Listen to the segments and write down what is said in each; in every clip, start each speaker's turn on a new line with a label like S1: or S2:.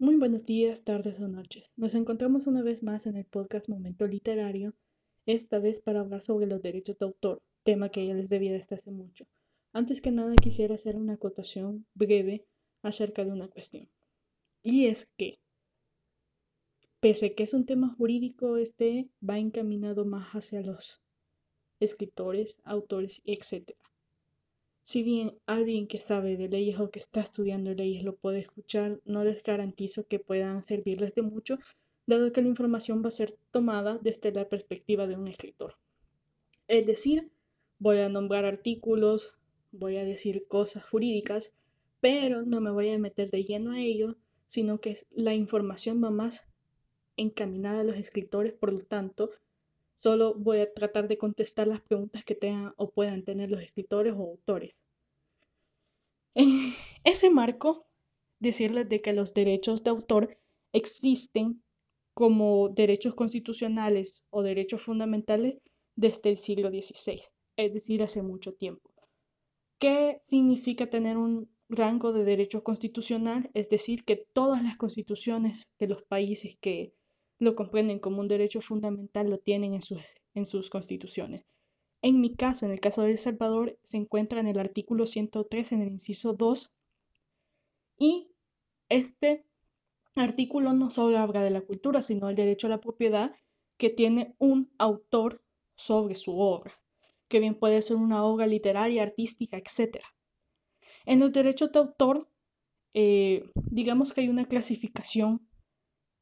S1: Muy buenos días, tardes o noches. Nos encontramos una vez más en el podcast Momento Literario, esta vez para hablar sobre los derechos de autor, tema que ya les debía desde hace mucho. Antes que nada quisiera hacer una acotación breve acerca de una cuestión. Y es que, pese que es un tema jurídico, este va encaminado más hacia los escritores, autores, etc. Si bien alguien que sabe de leyes o que está estudiando leyes lo puede escuchar, no les garantizo que puedan servirles de mucho, dado que la información va a ser tomada desde la perspectiva de un escritor. Es decir, voy a nombrar artículos, voy a decir cosas jurídicas, pero no me voy a meter de lleno a ello, sino que la información va más encaminada a los escritores, por lo tanto, Solo voy a tratar de contestar las preguntas que tengan o puedan tener los escritores o autores. En ese marco, decirles de que los derechos de autor existen como derechos constitucionales o derechos fundamentales desde el siglo XVI, es decir, hace mucho tiempo. ¿Qué significa tener un rango de derecho constitucional? Es decir, que todas las constituciones de los países que lo comprenden como un derecho fundamental, lo tienen en sus, en sus constituciones. En mi caso, en el caso de El Salvador, se encuentra en el artículo 103, en el inciso 2, y este artículo no solo habla de la cultura, sino el derecho a la propiedad que tiene un autor sobre su obra, que bien puede ser una obra literaria, artística, etc. En los derechos de autor, eh, digamos que hay una clasificación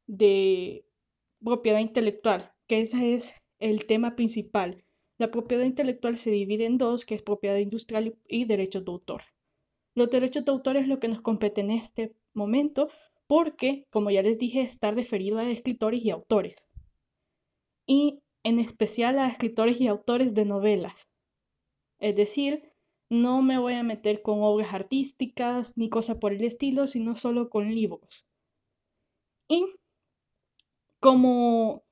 S1: de propiedad intelectual, que ese es el tema principal. La propiedad intelectual se divide en dos, que es propiedad industrial y derechos de autor. Los derechos de autor es lo que nos compete en este momento porque, como ya les dije, está referido a escritores y autores. Y en especial a escritores y autores de novelas. Es decir, no me voy a meter con obras artísticas ni cosa por el estilo, sino solo con libros. Y como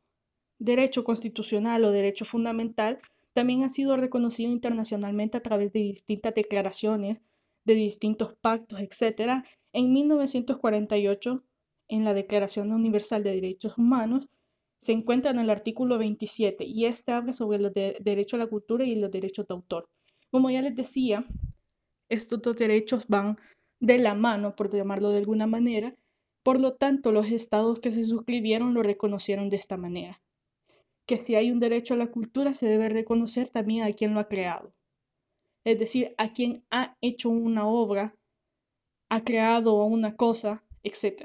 S1: derecho constitucional o derecho fundamental, también ha sido reconocido internacionalmente a través de distintas declaraciones, de distintos pactos, etc. En 1948, en la Declaración Universal de Derechos Humanos, se encuentra en el artículo 27 y este habla sobre los derechos a la cultura y los derechos de autor. Como ya les decía, estos dos derechos van de la mano, por llamarlo de alguna manera, por lo tanto, los estados que se suscribieron lo reconocieron de esta manera. Que si hay un derecho a la cultura, se debe reconocer también a quien lo ha creado. Es decir, a quien ha hecho una obra, ha creado una cosa, etc.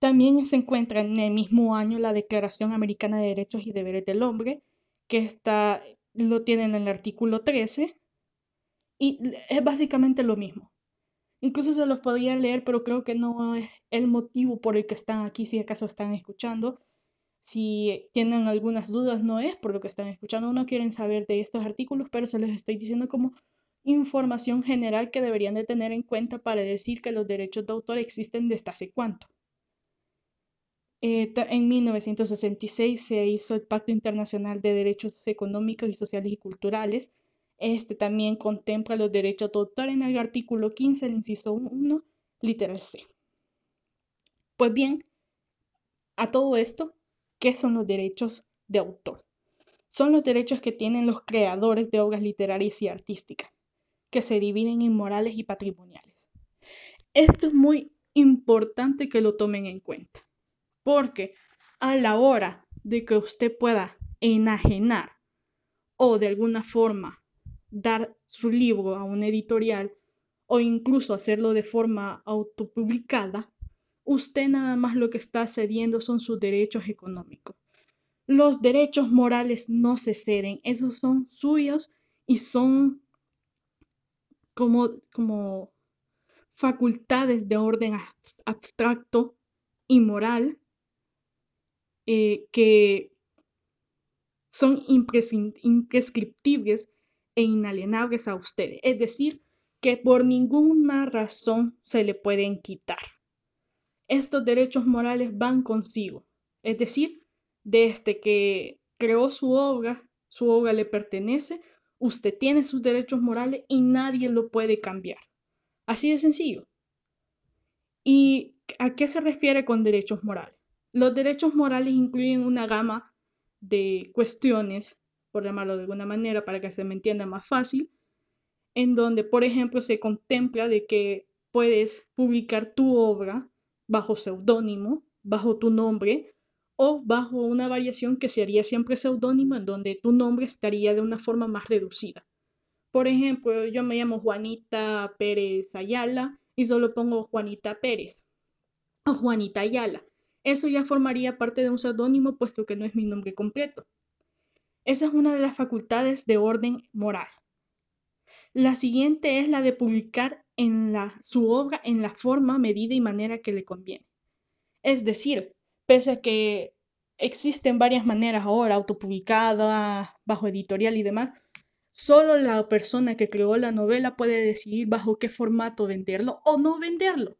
S1: También se encuentra en el mismo año la Declaración Americana de Derechos y Deberes del Hombre, que está, lo tiene en el artículo 13, y es básicamente lo mismo. Incluso se los podría leer, pero creo que no es el motivo por el que están aquí, si acaso están escuchando. Si tienen algunas dudas, no es por lo que están escuchando, no quieren saber de estos artículos, pero se les estoy diciendo como información general que deberían de tener en cuenta para decir que los derechos de autor existen desde hace cuánto. Eh, en 1966 se hizo el Pacto Internacional de Derechos Económicos y Sociales y Culturales, este también contempla los derechos de autor en el artículo 15, el inciso 1, literal C. Pues bien, a todo esto, ¿qué son los derechos de autor? Son los derechos que tienen los creadores de obras literarias y artísticas, que se dividen en morales y patrimoniales. Esto es muy importante que lo tomen en cuenta, porque a la hora de que usted pueda enajenar o de alguna forma dar su libro a una editorial o incluso hacerlo de forma autopublicada, usted nada más lo que está cediendo son sus derechos económicos. Los derechos morales no se ceden, esos son suyos y son como, como facultades de orden abstracto y moral eh, que son imprescriptibles e inalienables a ustedes. Es decir, que por ninguna razón se le pueden quitar. Estos derechos morales van consigo. Es decir, desde que creó su obra, su obra le pertenece, usted tiene sus derechos morales y nadie lo puede cambiar. Así de sencillo. ¿Y a qué se refiere con derechos morales? Los derechos morales incluyen una gama de cuestiones, por llamarlo de alguna manera, para que se me entienda más fácil, en donde, por ejemplo, se contempla de que puedes publicar tu obra bajo seudónimo, bajo tu nombre o bajo una variación que sería siempre seudónimo, en donde tu nombre estaría de una forma más reducida. Por ejemplo, yo me llamo Juanita Pérez Ayala y solo pongo Juanita Pérez o Juanita Ayala. Eso ya formaría parte de un seudónimo puesto que no es mi nombre completo. Esa es una de las facultades de orden moral. La siguiente es la de publicar en la, su obra en la forma, medida y manera que le conviene. Es decir, pese a que existen varias maneras ahora, autopublicada, bajo editorial y demás, solo la persona que creó la novela puede decidir bajo qué formato venderlo o no venderlo.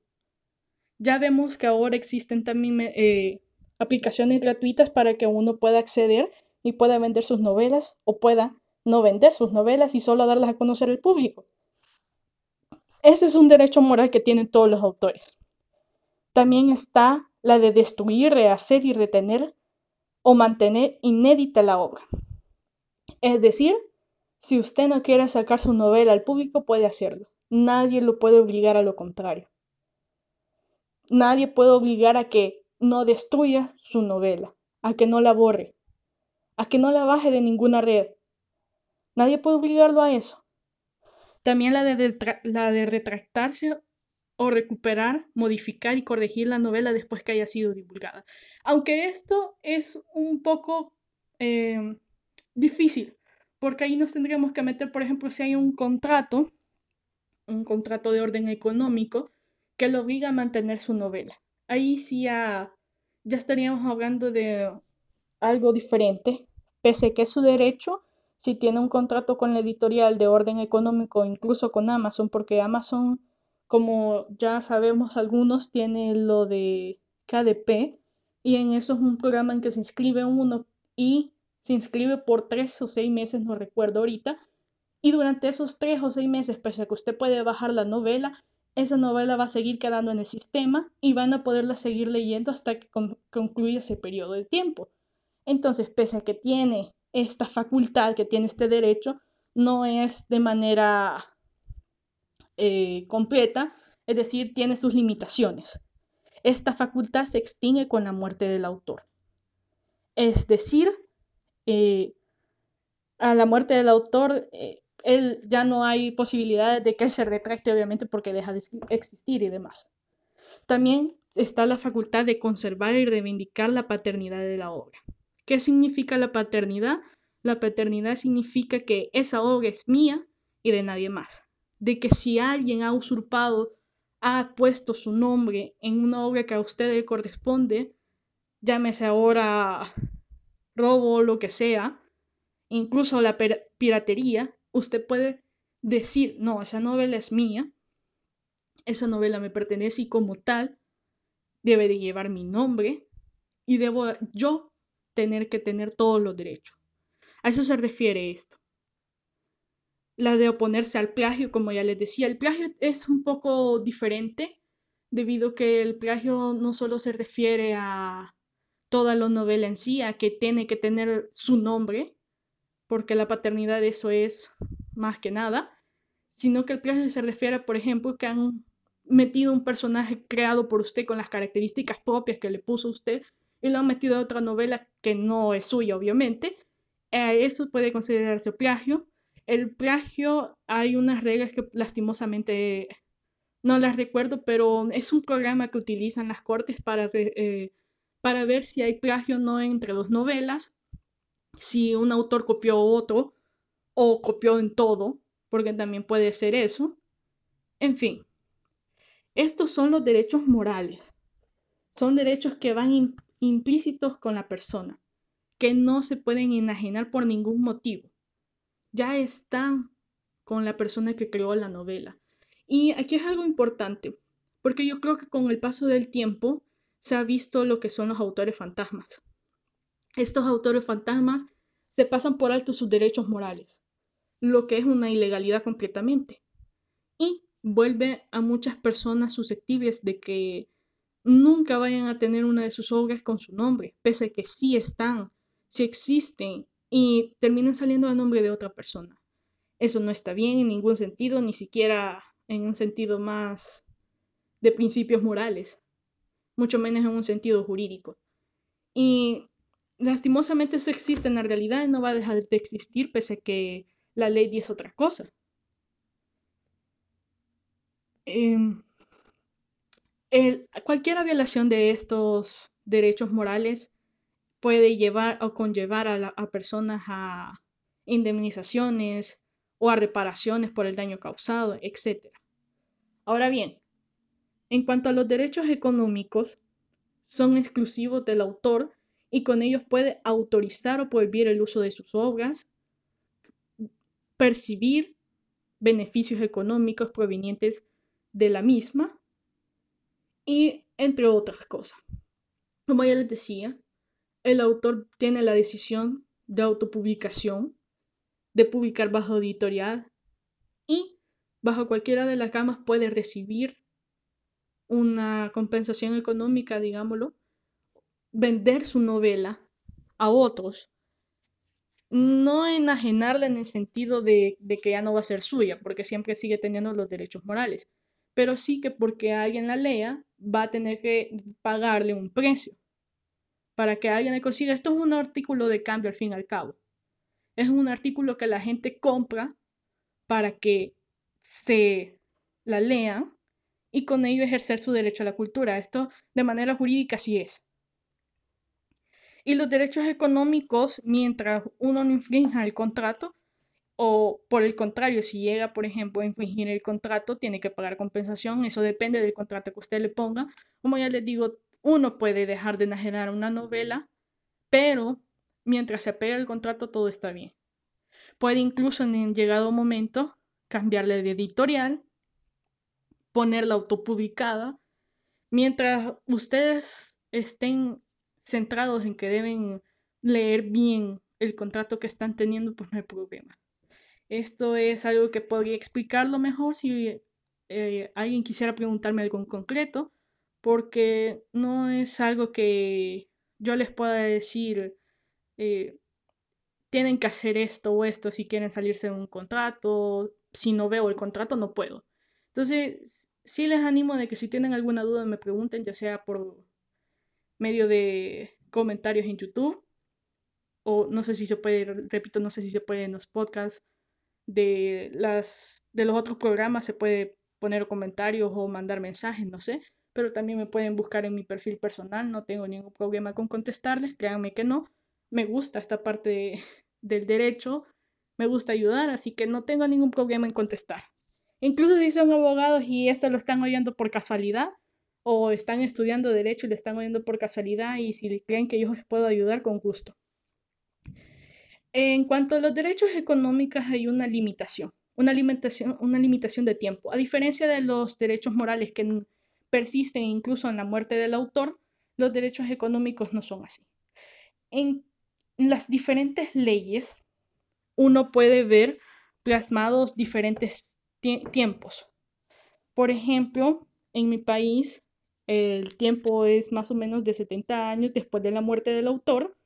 S1: Ya vemos que ahora existen también eh, aplicaciones gratuitas para que uno pueda acceder y pueda vender sus novelas o pueda no vender sus novelas y solo darlas a conocer al público. Ese es un derecho moral que tienen todos los autores. También está la de destruir, rehacer y retener o mantener inédita la obra. Es decir, si usted no quiere sacar su novela al público, puede hacerlo. Nadie lo puede obligar a lo contrario. Nadie puede obligar a que no destruya su novela, a que no la borre, a que no la baje de ninguna red. Nadie puede obligarlo a eso. También la de, la de retractarse o recuperar, modificar y corregir la novela después que haya sido divulgada. Aunque esto es un poco eh, difícil, porque ahí nos tendríamos que meter, por ejemplo, si hay un contrato, un contrato de orden económico, que lo obliga a mantener su novela. Ahí sí ya, ya estaríamos hablando de algo diferente, pese que es su derecho, si tiene un contrato con la editorial de orden económico, incluso con Amazon, porque Amazon como ya sabemos algunos, tiene lo de KDP y en eso es un programa en que se inscribe uno y se inscribe por tres o seis meses, no recuerdo ahorita, y durante esos tres o seis meses, pese a que usted puede bajar la novela, esa novela va a seguir quedando en el sistema y van a poderla seguir leyendo hasta que concluya ese periodo de tiempo. Entonces, pese a que tiene esta facultad, que tiene este derecho, no es de manera eh, completa, es decir, tiene sus limitaciones. Esta facultad se extingue con la muerte del autor. Es decir, eh, a la muerte del autor, eh, él ya no hay posibilidades de que se retracte, obviamente, porque deja de existir y demás. También está la facultad de conservar y reivindicar la paternidad de la obra. ¿Qué significa la paternidad? La paternidad significa que esa obra es mía y de nadie más de que si alguien ha usurpado, ha puesto su nombre en una obra que a usted le corresponde, llámese ahora robo lo que sea, incluso la piratería, usted puede decir, no, esa novela es mía, esa novela me pertenece y como tal debe de llevar mi nombre y debo yo tener que tener todos los derechos. A eso se refiere esto la de oponerse al plagio, como ya les decía. El plagio es un poco diferente debido a que el plagio no solo se refiere a toda la novela en sí, a que tiene que tener su nombre, porque la paternidad eso es más que nada, sino que el plagio se refiere, por ejemplo, que han metido un personaje creado por usted con las características propias que le puso usted y lo han metido a otra novela que no es suya, obviamente. eso puede considerarse plagio. El plagio, hay unas reglas que lastimosamente no las recuerdo, pero es un programa que utilizan las cortes para, eh, para ver si hay plagio o no entre dos novelas, si un autor copió otro o copió en todo, porque también puede ser eso. En fin, estos son los derechos morales. Son derechos que van implícitos con la persona, que no se pueden enajenar por ningún motivo ya están con la persona que creó la novela. Y aquí es algo importante, porque yo creo que con el paso del tiempo se ha visto lo que son los autores fantasmas. Estos autores fantasmas se pasan por alto sus derechos morales, lo que es una ilegalidad completamente. Y vuelve a muchas personas susceptibles de que nunca vayan a tener una de sus obras con su nombre, pese a que sí están, sí existen y terminan saliendo a nombre de otra persona. Eso no está bien en ningún sentido, ni siquiera en un sentido más de principios morales, mucho menos en un sentido jurídico. Y lastimosamente eso existe en la realidad y no va a dejar de existir pese a que la ley dice otra cosa. Eh, el, cualquier violación de estos derechos morales puede llevar o conllevar a, a personas a indemnizaciones o a reparaciones por el daño causado, etc. Ahora bien, en cuanto a los derechos económicos, son exclusivos del autor y con ellos puede autorizar o prohibir el uso de sus obras, percibir beneficios económicos provenientes de la misma y entre otras cosas. Como ya les decía, el autor tiene la decisión de autopublicación, de publicar bajo editorial y bajo cualquiera de las gamas puede recibir una compensación económica, digámoslo, vender su novela a otros, no enajenarla en el sentido de, de, que ya no va a ser suya, porque siempre sigue teniendo los derechos morales, pero sí que porque alguien la lea va a tener que pagarle un precio para que alguien le consiga. Esto es un artículo de cambio al fin y al cabo. Es un artículo que la gente compra para que se la lean y con ello ejercer su derecho a la cultura. Esto de manera jurídica sí es. Y los derechos económicos, mientras uno no infrinja el contrato, o por el contrario, si llega, por ejemplo, a infringir el contrato, tiene que pagar compensación. Eso depende del contrato que usted le ponga. Como ya les digo, uno puede dejar de enajenar una novela, pero mientras se apega al contrato todo está bien. Puede incluso en el llegado momento cambiarle de editorial, ponerla autopublicada. Mientras ustedes estén centrados en que deben leer bien el contrato que están teniendo, pues no hay problema. Esto es algo que podría explicarlo mejor si eh, alguien quisiera preguntarme algo en concreto, porque no es algo que yo les pueda decir, eh, tienen que hacer esto o esto si quieren salirse de un contrato, si no veo el contrato no puedo. Entonces, sí les animo de que si tienen alguna duda me pregunten, ya sea por medio de comentarios en YouTube o no sé si se puede, repito, no sé si se puede en los podcasts de, las, de los otros programas, se puede poner comentarios o mandar mensajes, no sé, pero también me pueden buscar en mi perfil personal, no tengo ningún problema con contestarles, créanme que no, me gusta esta parte de, del derecho, me gusta ayudar, así que no tengo ningún problema en contestar. Incluso si son abogados y esto lo están oyendo por casualidad, o están estudiando derecho y lo están oyendo por casualidad y si creen que yo les puedo ayudar, con gusto. En cuanto a los derechos económicos hay una limitación, una limitación, una limitación de tiempo. A diferencia de los derechos morales que persisten incluso en la muerte del autor, los derechos económicos no son así. En las diferentes leyes uno puede ver plasmados diferentes tiempos. Por ejemplo, en mi país el tiempo es más o menos de 70 años después de la muerte del autor,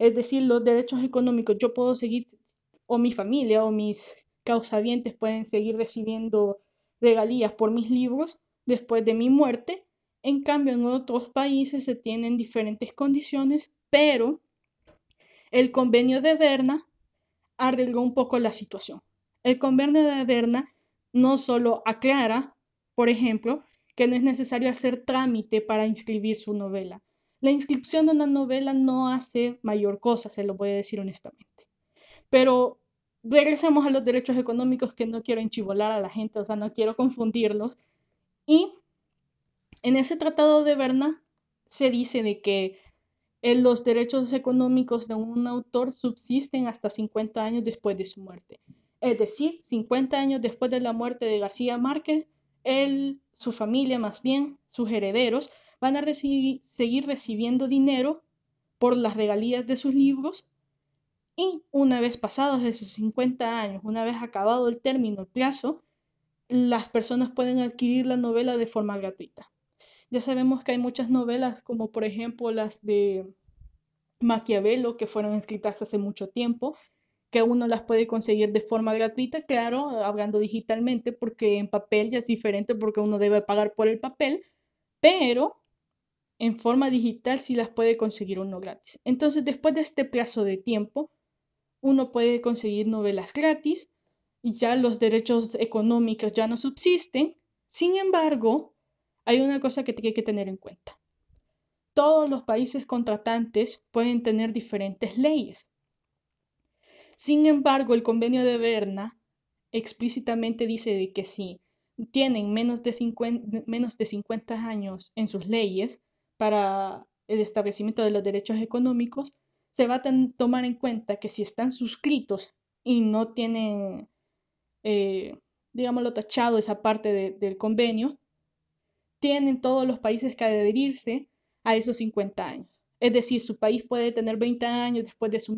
S1: es decir, los derechos económicos, yo puedo seguir, o mi familia o mis causavientes pueden seguir recibiendo regalías por mis libros después de mi muerte. En cambio, en otros países se tienen diferentes condiciones, pero el convenio de Berna arregló un poco la situación. El convenio de Berna no solo aclara, por ejemplo, que no es necesario hacer trámite para inscribir su novela. La inscripción de una novela no hace mayor cosa, se lo voy a decir honestamente. Pero regresemos a los derechos económicos que no quiero enchivolar a la gente, o sea, no quiero confundirlos. Y en ese tratado de Berna se dice de que los derechos económicos de un autor subsisten hasta 50 años después de su muerte. Es decir, 50 años después de la muerte de García Márquez, él, su familia más bien, sus herederos, van a recibir, seguir recibiendo dinero por las regalías de sus libros y una vez pasados esos 50 años, una vez acabado el término, el plazo, las personas pueden adquirir la novela de forma gratuita. Ya sabemos que hay muchas novelas, como por ejemplo las de Maquiavelo, que fueron escritas hace mucho tiempo, que uno las puede conseguir de forma gratuita, claro, hablando digitalmente, porque en papel ya es diferente porque uno debe pagar por el papel, pero en forma digital sí las puede conseguir uno gratis. Entonces, después de este plazo de tiempo, uno puede conseguir novelas gratis y ya los derechos económicos ya no subsisten. Sin embargo, hay una cosa que tiene que tener en cuenta. Todos los países contratantes pueden tener diferentes leyes. Sin embargo, el convenio de Berna explícitamente dice que si tienen menos de, 50, menos de 50 años en sus leyes para el establecimiento de los derechos económicos, se va a tomar en cuenta que si están suscritos y no tienen, eh, digámoslo, tachado esa parte del convenio, tienen todos los países que adherirse a esos 50 años. Es decir, su país puede tener 20 años después de su,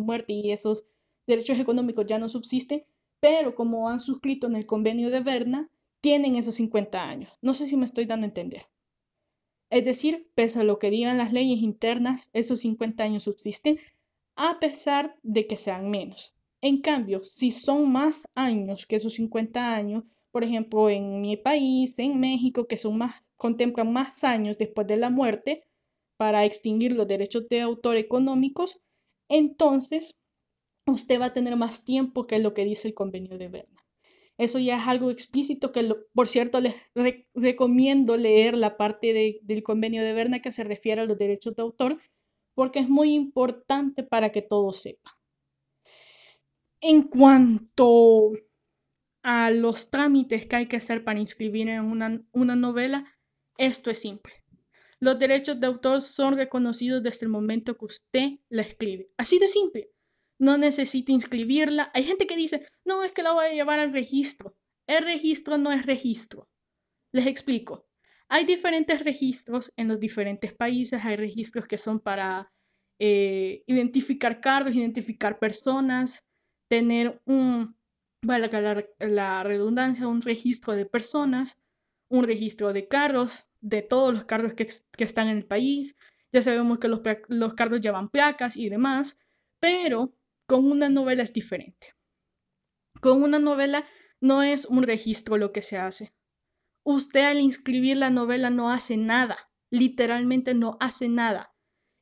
S1: muerte y esos derechos económicos ya no subsisten, pero como han suscrito en el convenio de Berna, tienen esos 50 años. No sé si me estoy dando a entender. Es decir, pese a lo que digan las leyes internas, esos 50 años subsisten a pesar de que sean menos. En cambio, si son más años que esos 50 años, por ejemplo, en mi país, en México, que son más, contemplan más años después de la muerte para extinguir los derechos de autor económicos, entonces usted va a tener más tiempo que lo que dice el convenio de Berna. Eso ya es algo explícito que, por cierto, les recomiendo leer la parte del convenio de Berna que se refiere a los derechos de autor, porque es muy importante para que todos sepan. En cuanto a los trámites que hay que hacer para inscribir en una, una novela, esto es simple. Los derechos de autor son reconocidos desde el momento que usted la escribe. Así de simple no necesita inscribirla. Hay gente que dice, no, es que la voy a llevar al registro. El registro no es registro. Les explico. Hay diferentes registros en los diferentes países. Hay registros que son para eh, identificar cargos, identificar personas, tener un, vale la, la redundancia, un registro de personas, un registro de carros, de todos los carros que, que están en el país. Ya sabemos que los, los llevan placas y demás, pero con una novela es diferente. Con una novela no es un registro lo que se hace. Usted al inscribir la novela no hace nada, literalmente no hace nada.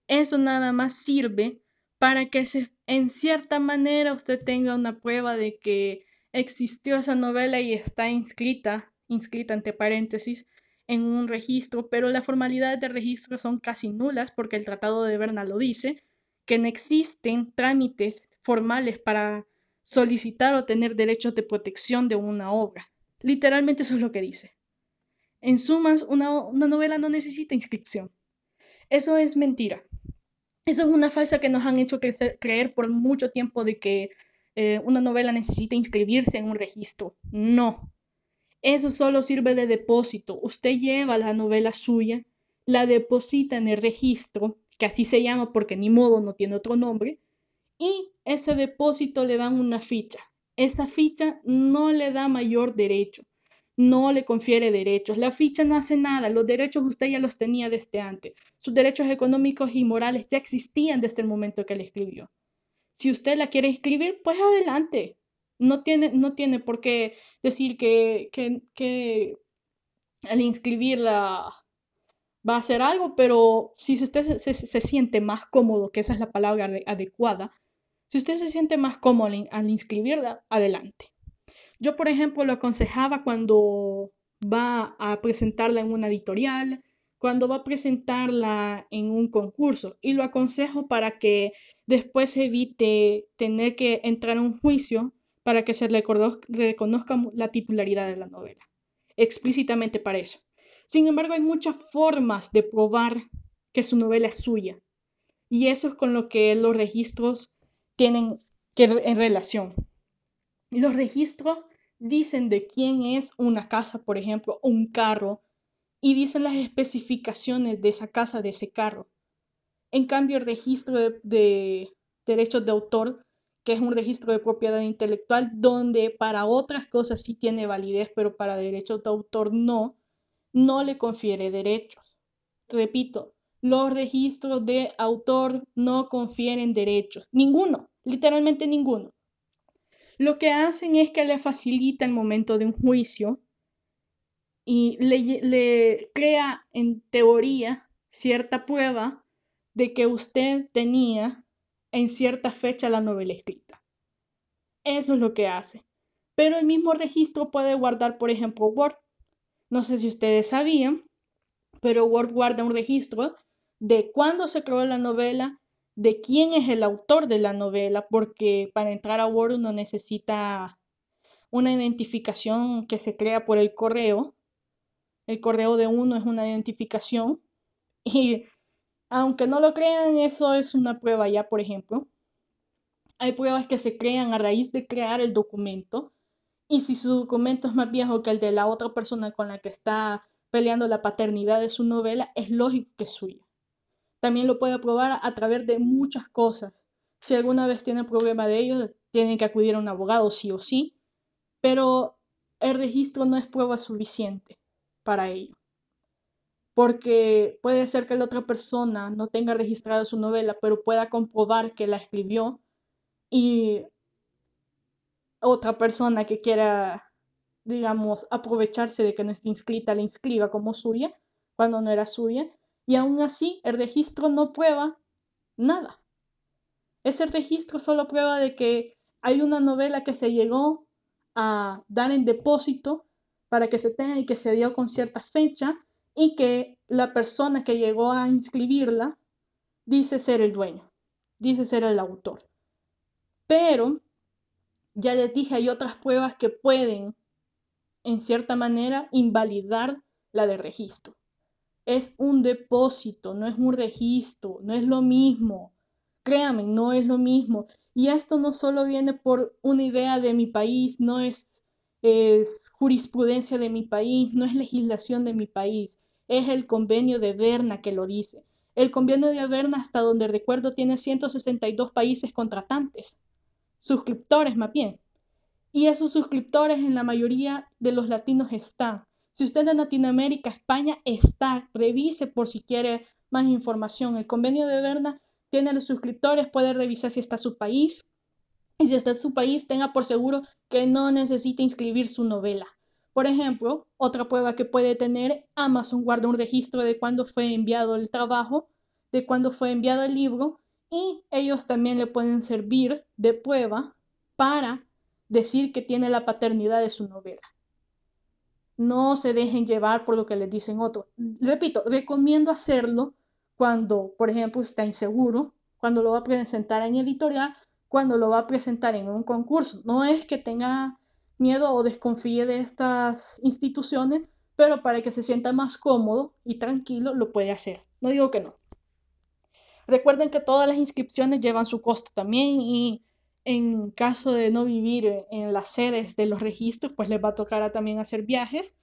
S1: Eso nada más sirve para que en cierta manera usted tenga una prueba de que existió esa novela y está inscrita, inscrita entre paréntesis, en un registro, pero las formalidades de registro son casi nulas porque el Tratado de Berna lo dice, que no existen trámites formales para solicitar o tener derechos de protección de una obra. Literalmente eso es lo que dice. En sumas, una, novela no necesita inscripción. Eso es mentira. Eso es una falsa que nos han hecho creer por mucho tiempo de que eh, una novela necesita inscribirse en un registro. No. Eso solo sirve de depósito. Usted lleva la novela suya, la deposita en el registro que así se llama porque ni modo no tiene otro nombre, y ese depósito le dan una ficha. Esa ficha no le da mayor derecho, no le confiere derechos. La ficha no hace nada, los derechos usted ya los tenía desde antes. Sus derechos económicos y morales ya existían desde el momento que le escribió. Si usted la quiere escribir, pues adelante. No tiene, no tiene por qué decir que, que, que al inscribirla va a hacer algo, pero si usted se, siente más cómodo, que esa es la palabra adecuada, si usted se siente más cómodo al, inscribirla, adelante. Yo, por ejemplo, lo aconsejaba cuando va a presentarla en una editorial, cuando va a presentarla en un concurso, y lo aconsejo para que después evite tener que entrar a un juicio para que se reconozca la titularidad de la novela. Explícitamente para eso. Sin embargo, hay muchas formas de probar que su novela es suya. Y eso es con lo que los registros tienen que en relación. Los registros dicen de quién es una casa, por ejemplo, un carro, y dicen las especificaciones de esa casa, de ese carro. En cambio, el registro de derechos de autor que es un registro de propiedad intelectual donde para otras cosas sí tiene validez, pero para derechos de autor no, no le confiere derechos. Repito, los registros de autor no confieren derechos, ninguno, literalmente ninguno. Lo que hacen es que le facilita el momento de un juicio y le, crea en teoría cierta prueba de que usted tenía en cierta fecha la novela escrita. Eso es lo que hace. Pero el mismo registro puede guardar, por ejemplo, Word. No sé si ustedes sabían, pero Word guarda un registro de cuándo se creó la novela, de quién es el autor de la novela, porque para entrar a Word uno necesita una identificación que se crea por el correo. El correo de uno es una identificación y aunque no lo crean, eso es una prueba ya, por ejemplo. Hay pruebas que se crean a raíz de crear el documento y si su documento es más viejo que el de la otra persona con la que está peleando la paternidad de su novela, es lógico que es suya. También lo puede probar a través de muchas cosas. Si alguna vez tiene problema de ellos, tienen que acudir a un abogado sí o sí, pero el registro no es prueba suficiente para ello. Porque puede ser que la otra persona no tenga registrada su novela, pero pueda comprobar que la escribió y otra persona que quiera, digamos, aprovecharse de que no esté inscrita, la inscriba como suya, cuando no era suya, y aún así el registro no prueba nada. Ese registro solo prueba de que hay una novela que se llegó a dar en depósito para que se tenga y que se dio con cierta fecha y que la persona que llegó a inscribirla dice ser el dueño, dice ser el autor. Pero, ya les dije, hay otras pruebas que pueden, en cierta manera, invalidar la de registro. Es un depósito, no es un registro, no es lo mismo. Créanme, no es lo mismo. Y esto no solo viene por una idea de mi país, no es, jurisprudencia de mi país, no es legislación de mi país, es el convenio de Berna que lo dice. El convenio de Berna, hasta donde recuerdo, tiene 162 países contratantes suscriptores más bien. Y esos suscriptores en la mayoría de los latinos están. Si usted en Latinoamérica, España está, revise por si quiere más información. El convenio de Berna tiene los suscriptores, puede revisar si está su país. Y si está en su país, tenga por seguro que no necesita inscribir su novela. Por ejemplo, otra prueba que puede tener, Amazon guarda un registro de cuándo fue enviado el trabajo, de cuándo fue enviado el libro y ellos también le pueden servir de prueba para decir que tiene la paternidad de su novela. No se dejen llevar por lo que les dicen otros. Repito, recomiendo hacerlo cuando, por ejemplo, está inseguro, cuando lo va a presentar en editorial, cuando lo va a presentar en un concurso. No es que tenga miedo o desconfíe de estas instituciones, pero para que se sienta más cómodo y tranquilo, lo puede hacer. No digo que no. Recuerden que todas las inscripciones llevan su costo también y en caso de no vivir en las sedes de los registros, pues les va a tocar también hacer viajes,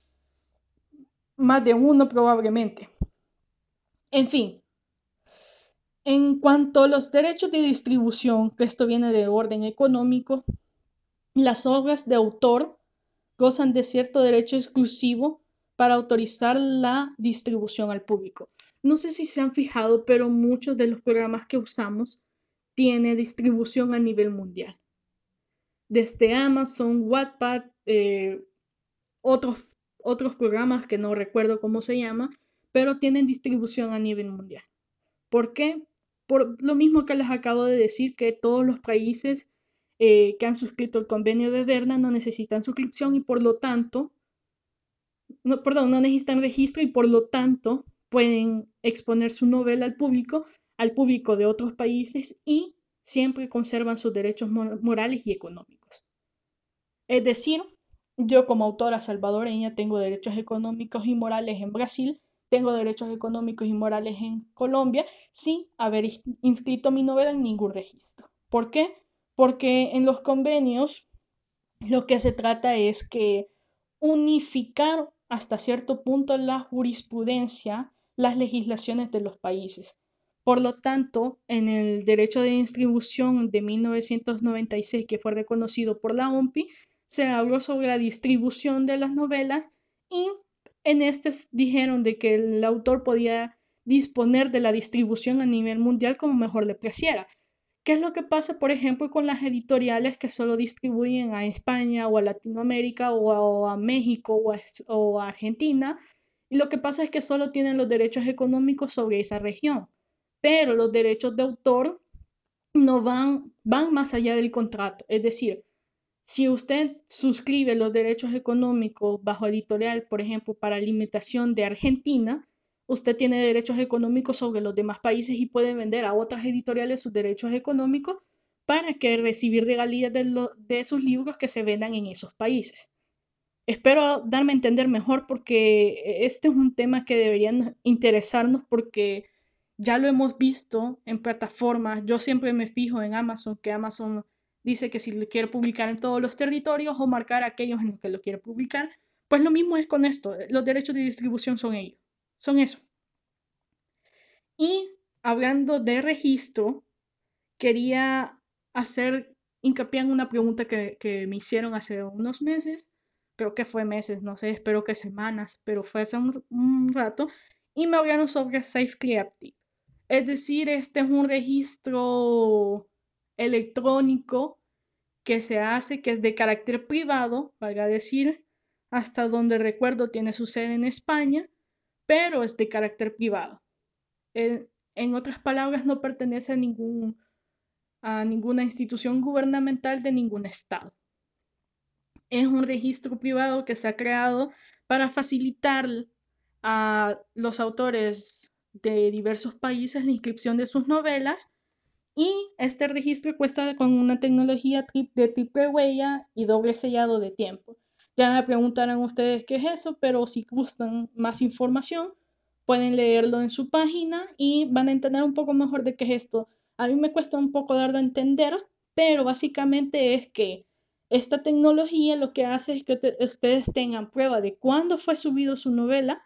S1: más de uno probablemente. En fin, en cuanto a los derechos de distribución, que esto viene de orden económico, las obras de autor gozan de cierto derecho exclusivo para autorizar la distribución al público. No sé si se han fijado, pero muchos de los programas que usamos tienen distribución a nivel mundial. Desde Amazon, Wattpad, eh, otros, otros programas que no recuerdo cómo se llama, pero tienen distribución a nivel mundial. ¿Por qué? Por lo mismo que les acabo de decir, que todos los países eh, que han suscrito el convenio de Berna no necesitan suscripción y por lo tanto, no, perdón, no necesitan registro y por lo tanto pueden exponer su novela al público, al público de otros países y siempre conservan sus derechos morales y económicos. Es decir, yo como autora salvadoreña tengo derechos económicos y morales en Brasil, tengo derechos económicos y morales en Colombia sin haber inscrito mi novela en ningún registro. ¿Por qué? Porque en los convenios lo que se trata es que unificar hasta cierto punto la jurisprudencia las legislaciones de los países. Por lo tanto, en el derecho de distribución de 1996, que fue reconocido por la OMPI, se habló sobre la distribución de las novelas y en este dijeron de que el autor podía disponer de la distribución a nivel mundial como mejor le pareciera. ¿Qué es lo que pasa, por ejemplo, con las editoriales que solo distribuyen a España o a Latinoamérica o a, México o a, o a Argentina? Y lo que pasa es que solo tienen los derechos económicos sobre esa región, pero los derechos de autor no van, van más allá del contrato. Es decir, si usted suscribe los derechos económicos bajo editorial, por ejemplo, para limitación de Argentina, usted tiene derechos económicos sobre los demás países y puede vender a otras editoriales sus derechos económicos para que recibir regalías de, de sus libros que se vendan en esos países. Espero darme a entender mejor porque este es un tema que deberían interesarnos porque ya lo hemos visto en plataformas. Yo siempre me fijo en Amazon, que Amazon dice que si lo quiere publicar en todos los territorios o marcar aquellos en los que lo quiere publicar, pues lo mismo es con esto. Los derechos de distribución son ellos. Son eso. Y hablando de registro, quería hacer hincapié en una pregunta que, que me hicieron hace unos meses creo que fue meses, no sé, espero que semanas, pero fue hace un, rato, y me hablaron sobre Safe Es decir, este es un registro electrónico que se hace, que es de carácter privado, valga decir, hasta donde recuerdo tiene su sede en España, pero es de carácter privado. En, en otras palabras, no pertenece a, ningún, a ninguna institución gubernamental de ningún estado es un registro privado que se ha creado para facilitar a los autores de diversos países la inscripción de sus novelas y este registro cuesta con una tecnología de triple huella y doble sellado de tiempo. Ya me preguntarán ustedes qué es eso, pero si gustan más información, pueden leerlo en su página y van a entender un poco mejor de qué es esto. A mí me cuesta un poco darlo a entender, pero básicamente es que esta tecnología lo que hace es que ustedes tengan prueba de cuándo fue subido su novela,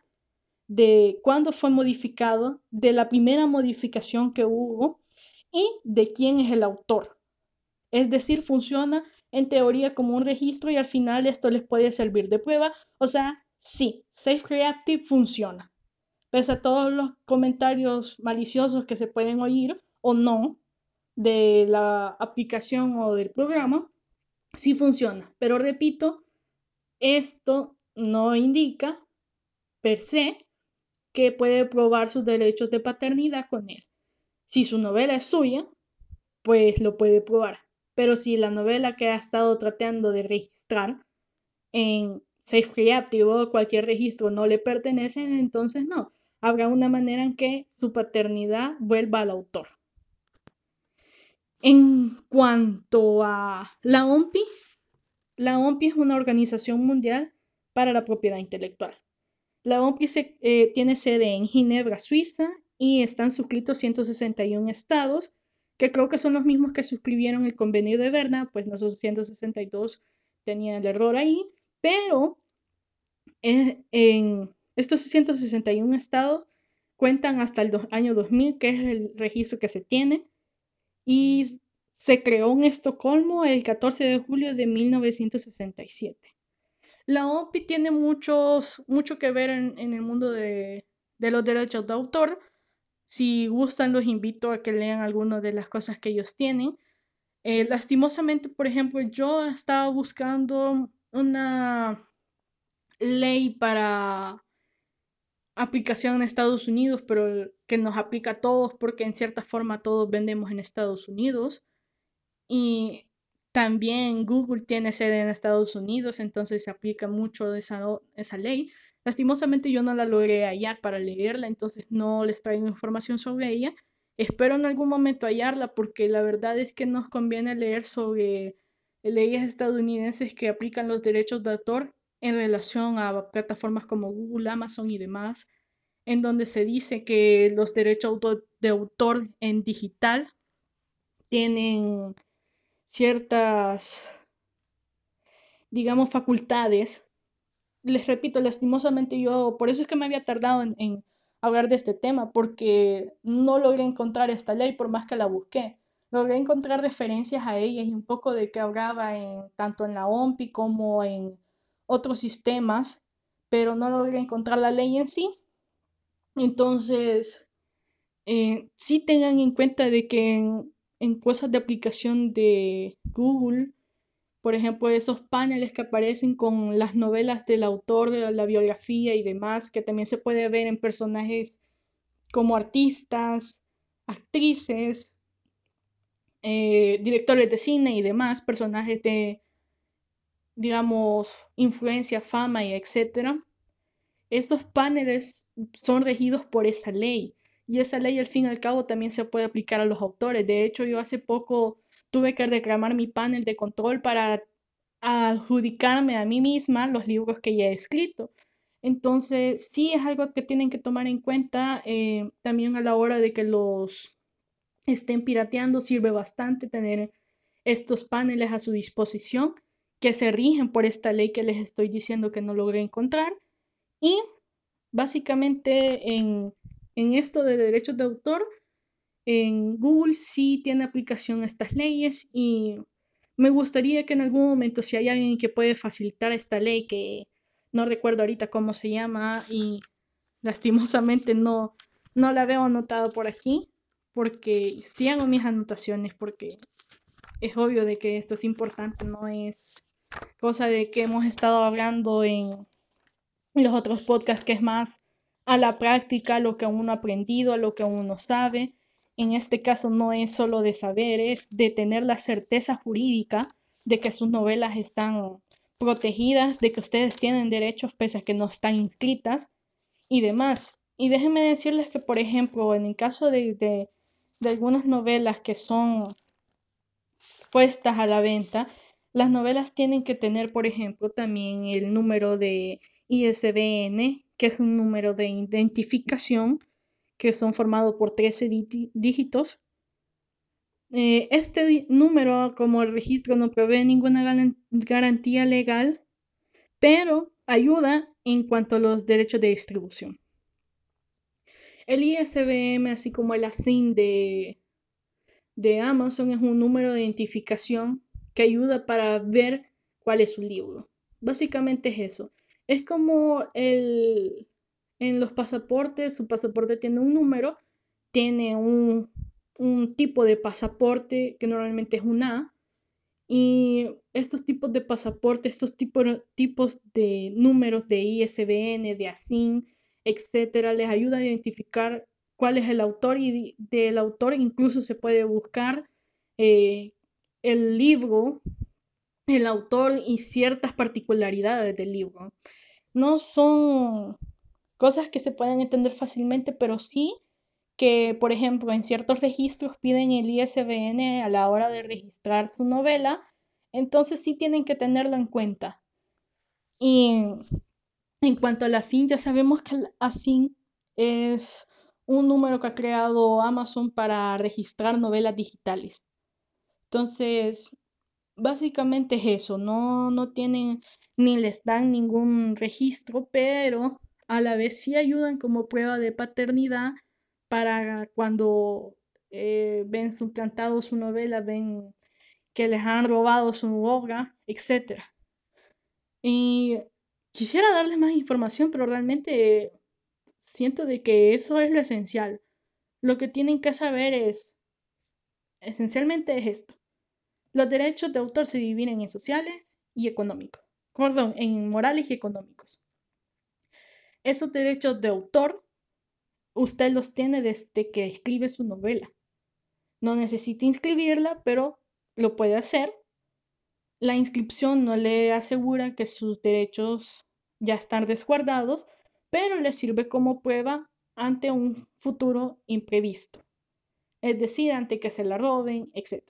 S1: de cuándo fue modificado, de la primera modificación que hubo y de quién es el autor. Es decir, funciona en teoría como un registro y al final esto les puede servir de prueba. O sea, sí, Safe Creative funciona. Pese a todos los comentarios maliciosos que se pueden oír o no de la aplicación o del programa, sí funciona. Pero repito, esto no indica per se que puede probar sus derechos de paternidad con él. Si su novela es suya, pues lo puede probar. Pero si la novela que ha estado tratando de registrar en Safe Creative o cualquier registro no le pertenece, entonces no. Habrá una manera en que su paternidad vuelva al autor. En cuanto a la OMPI, la OMPI es una organización mundial para la propiedad intelectual. La OMPI eh, tiene sede en Ginebra, Suiza, y están suscritos 161 estados, que creo que son los mismos que suscribieron el convenio de Berna, pues nosotros 162 tenían el error ahí, pero eh, en estos 161 estados cuentan hasta el año 2000, que es el registro que se tiene, y se creó en Estocolmo el 14 de julio de 1967. La OPI tiene muchos, mucho que ver en, el mundo de, los derechos de autor. Si gustan, los invito a que lean algunas de las cosas que ellos tienen. Eh, lastimosamente, por ejemplo, yo estaba buscando una ley para aplicación en Estados Unidos, pero que nos aplica a todos porque en cierta forma todos vendemos en Estados Unidos. Y también Google tiene sede en Estados Unidos, entonces se aplica mucho esa, esa ley. Lastimosamente yo no la logré hallar para leerla, entonces no les traigo información sobre ella. Espero en algún momento hallarla porque la verdad es que nos conviene leer sobre leyes estadounidenses que aplican los derechos de autor en relación a plataformas como Google, Amazon y demás, en donde se dice que los derechos de autor en digital tienen ciertas, digamos, facultades. Les repito, lastimosamente yo, por eso es que me había tardado en, hablar de este tema porque no logré encontrar esta ley por más que la busqué. Logré encontrar referencias a ella y un poco de que hablaba en, tanto en la OMPI como en otros sistemas, pero no logré encontrar la ley en sí. Entonces, eh, sí tengan en cuenta de que en, cosas de aplicación de Google, por ejemplo, esos paneles que aparecen con las novelas del autor, la biografía y demás, que también se puede ver en personajes como artistas, actrices, eh, directores de cine y demás, personajes de, digamos, influencia, fama y etcétera. Esos paneles son regidos por esa ley y esa ley al fin y al cabo también se puede aplicar a los autores. De hecho, yo hace poco tuve que reclamar mi panel de control para adjudicarme a mí misma los libros que ya he escrito. Entonces, sí es algo que tienen que tomar en cuenta eh, también a la hora de que los estén pirateando. Sirve bastante tener estos paneles a su disposición que se rigen por esta ley que les estoy diciendo que no logré encontrar. Y básicamente en, en esto de derechos de autor, en Google sí tiene aplicación estas leyes y me gustaría que en algún momento, si hay alguien que puede facilitar esta ley, que no recuerdo ahorita cómo se llama y lastimosamente no, no la veo anotada por aquí, porque sí hago mis anotaciones, porque es obvio de que esto es importante, no es cosa de que hemos estado hablando en los otros podcasts, que es más a la práctica, lo que uno ha aprendido, lo que uno sabe. En este caso no es solo de saber, es de tener la certeza jurídica de que sus novelas están protegidas, de que ustedes tienen derechos pese a que no están inscritas y demás. Y déjenme decirles que, por ejemplo, en el caso de, de algunas novelas que son puestas a la venta, las novelas tienen que tener, por ejemplo, también el número de ISBN, que es un número de identificación que son formados por 13 dígitos. Eh, este número, como el registro, no provee ninguna garantía legal, pero ayuda en cuanto a los derechos de distribución. El ISBN, así como el ASIN de, de Amazon, es un número de identificación que ayuda para ver cuál es su libro. Básicamente es eso. Es como el, en los pasaportes, su pasaporte tiene un número, tiene un, un tipo de pasaporte que normalmente es un A. Y estos tipos de pasaporte, estos tipos, tipos de números de ISBN, de ASIN, etcétera, les ayuda a identificar cuál es el autor y del autor incluso se puede buscar eh, el libro, el autor y ciertas particularidades del libro. No son cosas que se pueden entender fácilmente, pero sí que, por ejemplo, en ciertos registros piden el ISBN a la hora de registrar su novela, entonces sí tienen que tenerlo en cuenta. Y en cuanto a la SIN, ya sabemos que la SIN es un número que ha creado Amazon para registrar novelas digitales. Entonces, básicamente es eso, no, no tienen ni les dan ningún registro, pero a la vez sí ayudan como prueba de paternidad para cuando eh, ven suplantado su novela, ven que les han robado su obra, etc. Y quisiera darles más información, pero realmente siento de que eso es lo esencial. Lo que tienen que saber es, esencialmente es esto. Los derechos de autor se dividen en sociales y económicos. Perdón, en morales y económicos. Esos derechos de autor usted los tiene desde que escribe su novela. No necesita inscribirla, pero lo puede hacer. La inscripción no le asegura que sus derechos ya están resguardados, pero le sirve como prueba ante un futuro imprevisto. Es decir, ante que se la roben, etc.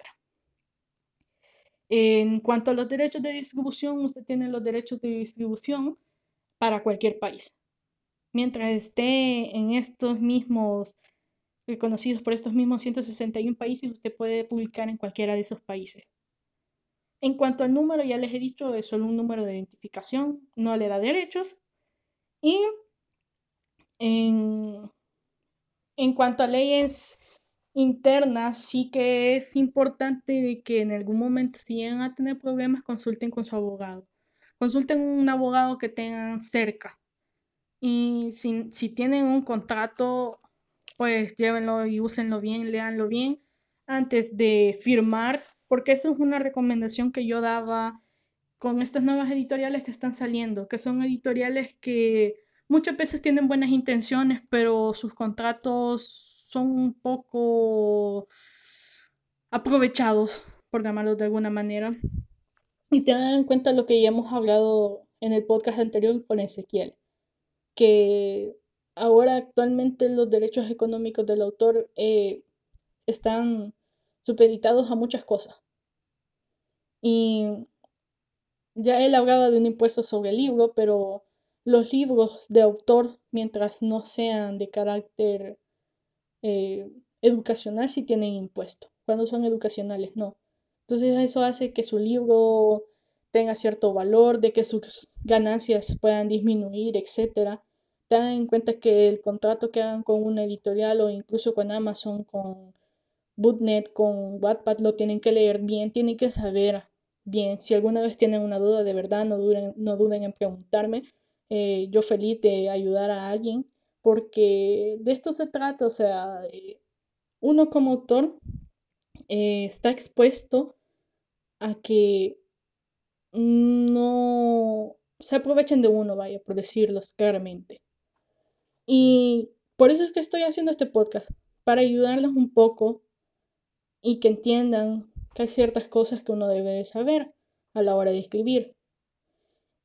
S1: En cuanto a los derechos de distribución, usted tiene los derechos de distribución para cualquier país. Mientras esté en estos mismos, reconocidos por estos mismos 161 países, usted puede publicar en cualquiera de esos países. En cuanto al número, ya les he dicho, es solo un número de identificación, no le da derechos. Y en en cuanto a leyes internas, sí que es importante que en algún momento si llegan a tener problemas consulten con su abogado. Consulten un abogado que tengan cerca. Y si, si tienen un contrato, pues llévenlo y úsenlo bien, leanlo bien antes de firmar, porque eso es una recomendación que yo daba con estas nuevas editoriales que están saliendo, que son editoriales que muchas veces tienen buenas intenciones, pero sus contratos son un poco aprovechados, por llamarlo de alguna manera. Y tengan en cuenta lo que ya hemos hablado en el podcast anterior con Ezequiel, que ahora actualmente los derechos económicos del autor eh, están supeditados a muchas cosas. Y ya él hablaba de un impuesto sobre el libro, pero los libros de autor, mientras no sean de carácter eh, educacional, sí tienen impuesto. Cuando son educacionales, no. Entonces eso hace que su libro tenga cierto valor, de que sus ganancias puedan disminuir, etc. Tengan en cuenta que el contrato que hagan con una editorial o incluso con Amazon, con Bootnet, con Wattpad, lo tienen que leer bien, tienen que saber bien. Si alguna vez tienen una duda, de verdad, no duden, no duden en preguntarme. Eh, yo feliz de ayudar a alguien, porque de esto se trata, o sea, eh, uno como autor eh, está expuesto a que no se aprovechen de uno, vaya, por decirlo claramente. Y por eso es que estoy haciendo este podcast, para ayudarles un poco y que entiendan que hay ciertas cosas que uno debe de saber a la hora de escribir.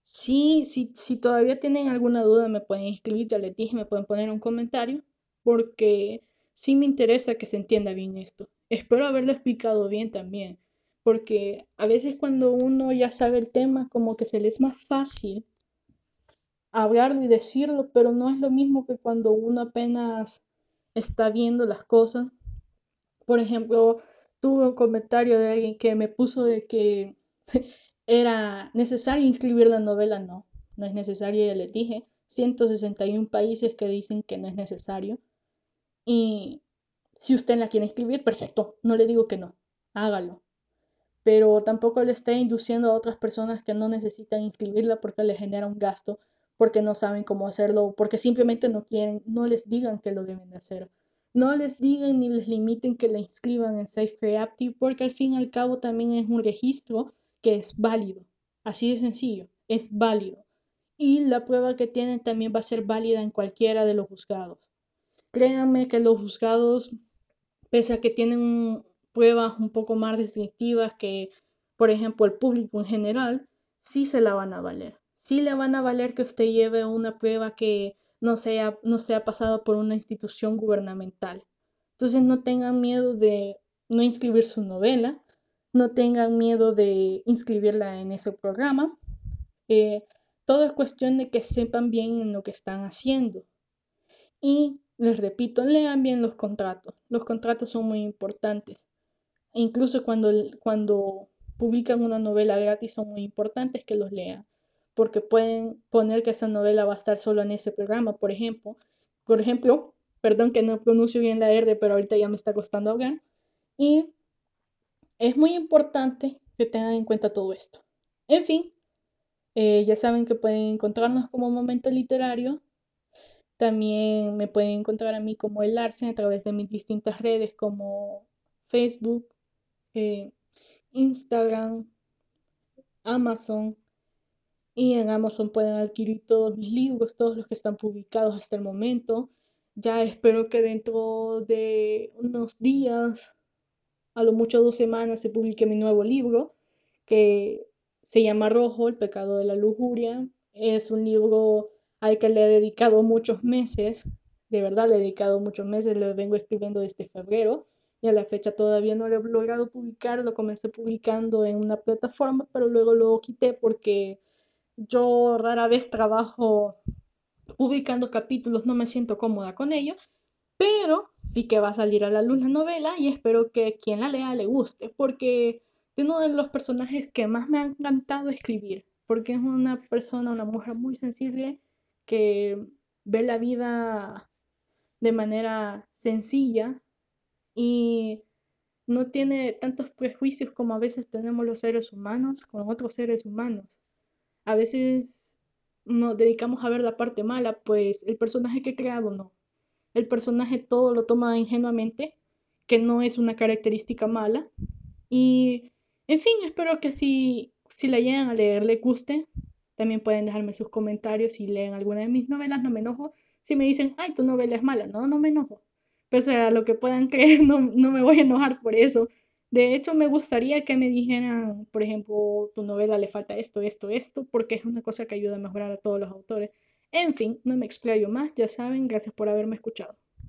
S1: Sí, si, si todavía tienen alguna duda me pueden escribir, ya les dije, me pueden poner un comentario, porque sí me interesa que se entienda bien esto. Espero haberlo explicado bien también, porque a veces cuando uno ya sabe el tema, como que se le es más fácil hablarlo y decirlo, pero no es lo mismo que cuando uno apenas está viendo las cosas. Por ejemplo, tuve un comentario de alguien que me puso de que era necesario inscribir la novela. No, no es necesario, ya les dije. 161 países que dicen que no es necesario. Y si usted la quiere inscribir, perfecto, no le digo que no, hágalo. Pero tampoco le esté induciendo a otras personas que no necesitan inscribirla porque le genera un gasto, porque no saben cómo hacerlo, porque simplemente no quieren, no les digan que lo deben de hacer. No les digan ni les limiten que la inscriban en Safe Creative porque al fin y al cabo también es un registro que es válido. Así de sencillo, es válido. Y la prueba que tienen también va a ser válida en cualquiera de los juzgados. Créanme que los juzgados, pese a que tienen pruebas un poco más restrictivas que, por ejemplo, el público en general, sí se la van a valer. Sí le van a valer que usted lleve una prueba que no sea, no sea pasado por una institución gubernamental. Entonces no tengan miedo de no inscribir su novela, no tengan miedo de inscribirla en ese programa. Eh, todo es cuestión de que sepan bien en lo que están haciendo. Y les repito, lean bien los contratos. Los contratos son muy importantes. E incluso cuando, cuando publican una novela gratis son muy importantes que los lean porque pueden poner que esa novela va a estar solo en ese programa, por ejemplo. Por ejemplo, perdón que no pronuncio bien la R, pero ahorita ya me está costando hablar. Y es muy importante que tengan en cuenta todo esto. En fin, eh, ya saben que pueden encontrarnos como Momento Literario. También me pueden encontrar a mí como El Arce a través de mis distintas redes como Facebook, eh, Instagram, Amazon, y en Amazon pueden adquirir todos mis libros, todos los que están publicados hasta el momento. Ya espero que dentro de unos días, a lo mucho dos semanas, se publique mi nuevo libro, que se llama Rojo, El pecado de la lujuria. Es un libro al que le he dedicado muchos meses, de verdad le he dedicado muchos meses, lo vengo escribiendo desde febrero y a la fecha todavía no lo he logrado publicar, lo comencé publicando en una plataforma, pero luego lo quité porque yo rara vez trabajo publicando capítulos, no me siento cómoda con ello, pero sí que va a salir a la luz la novela y espero que quien la lea le guste, porque es uno de los personajes que más me ha encantado escribir, porque es una persona, una mujer muy sensible que ve la vida de manera sencilla y no tiene tantos prejuicios como a veces tenemos los seres humanos con otros seres humanos. A veces nos dedicamos a ver la parte mala, pues el personaje que he creado no. El personaje todo lo toma ingenuamente, que no es una característica mala. Y, en fin, espero que si, si la llegan a leer le guste. También pueden dejarme sus comentarios si leen alguna de mis novelas, no me enojo. Si me dicen, ay, tu novela es mala, no, no me enojo. Pese a lo que puedan creer, no, no me voy a enojar por eso. De hecho, me gustaría que me dijeran, por ejemplo, tu novela le falta esto, esto, esto, porque es una cosa que ayuda a mejorar a todos los autores. En fin, no me explayo más, ya saben, gracias por haberme escuchado.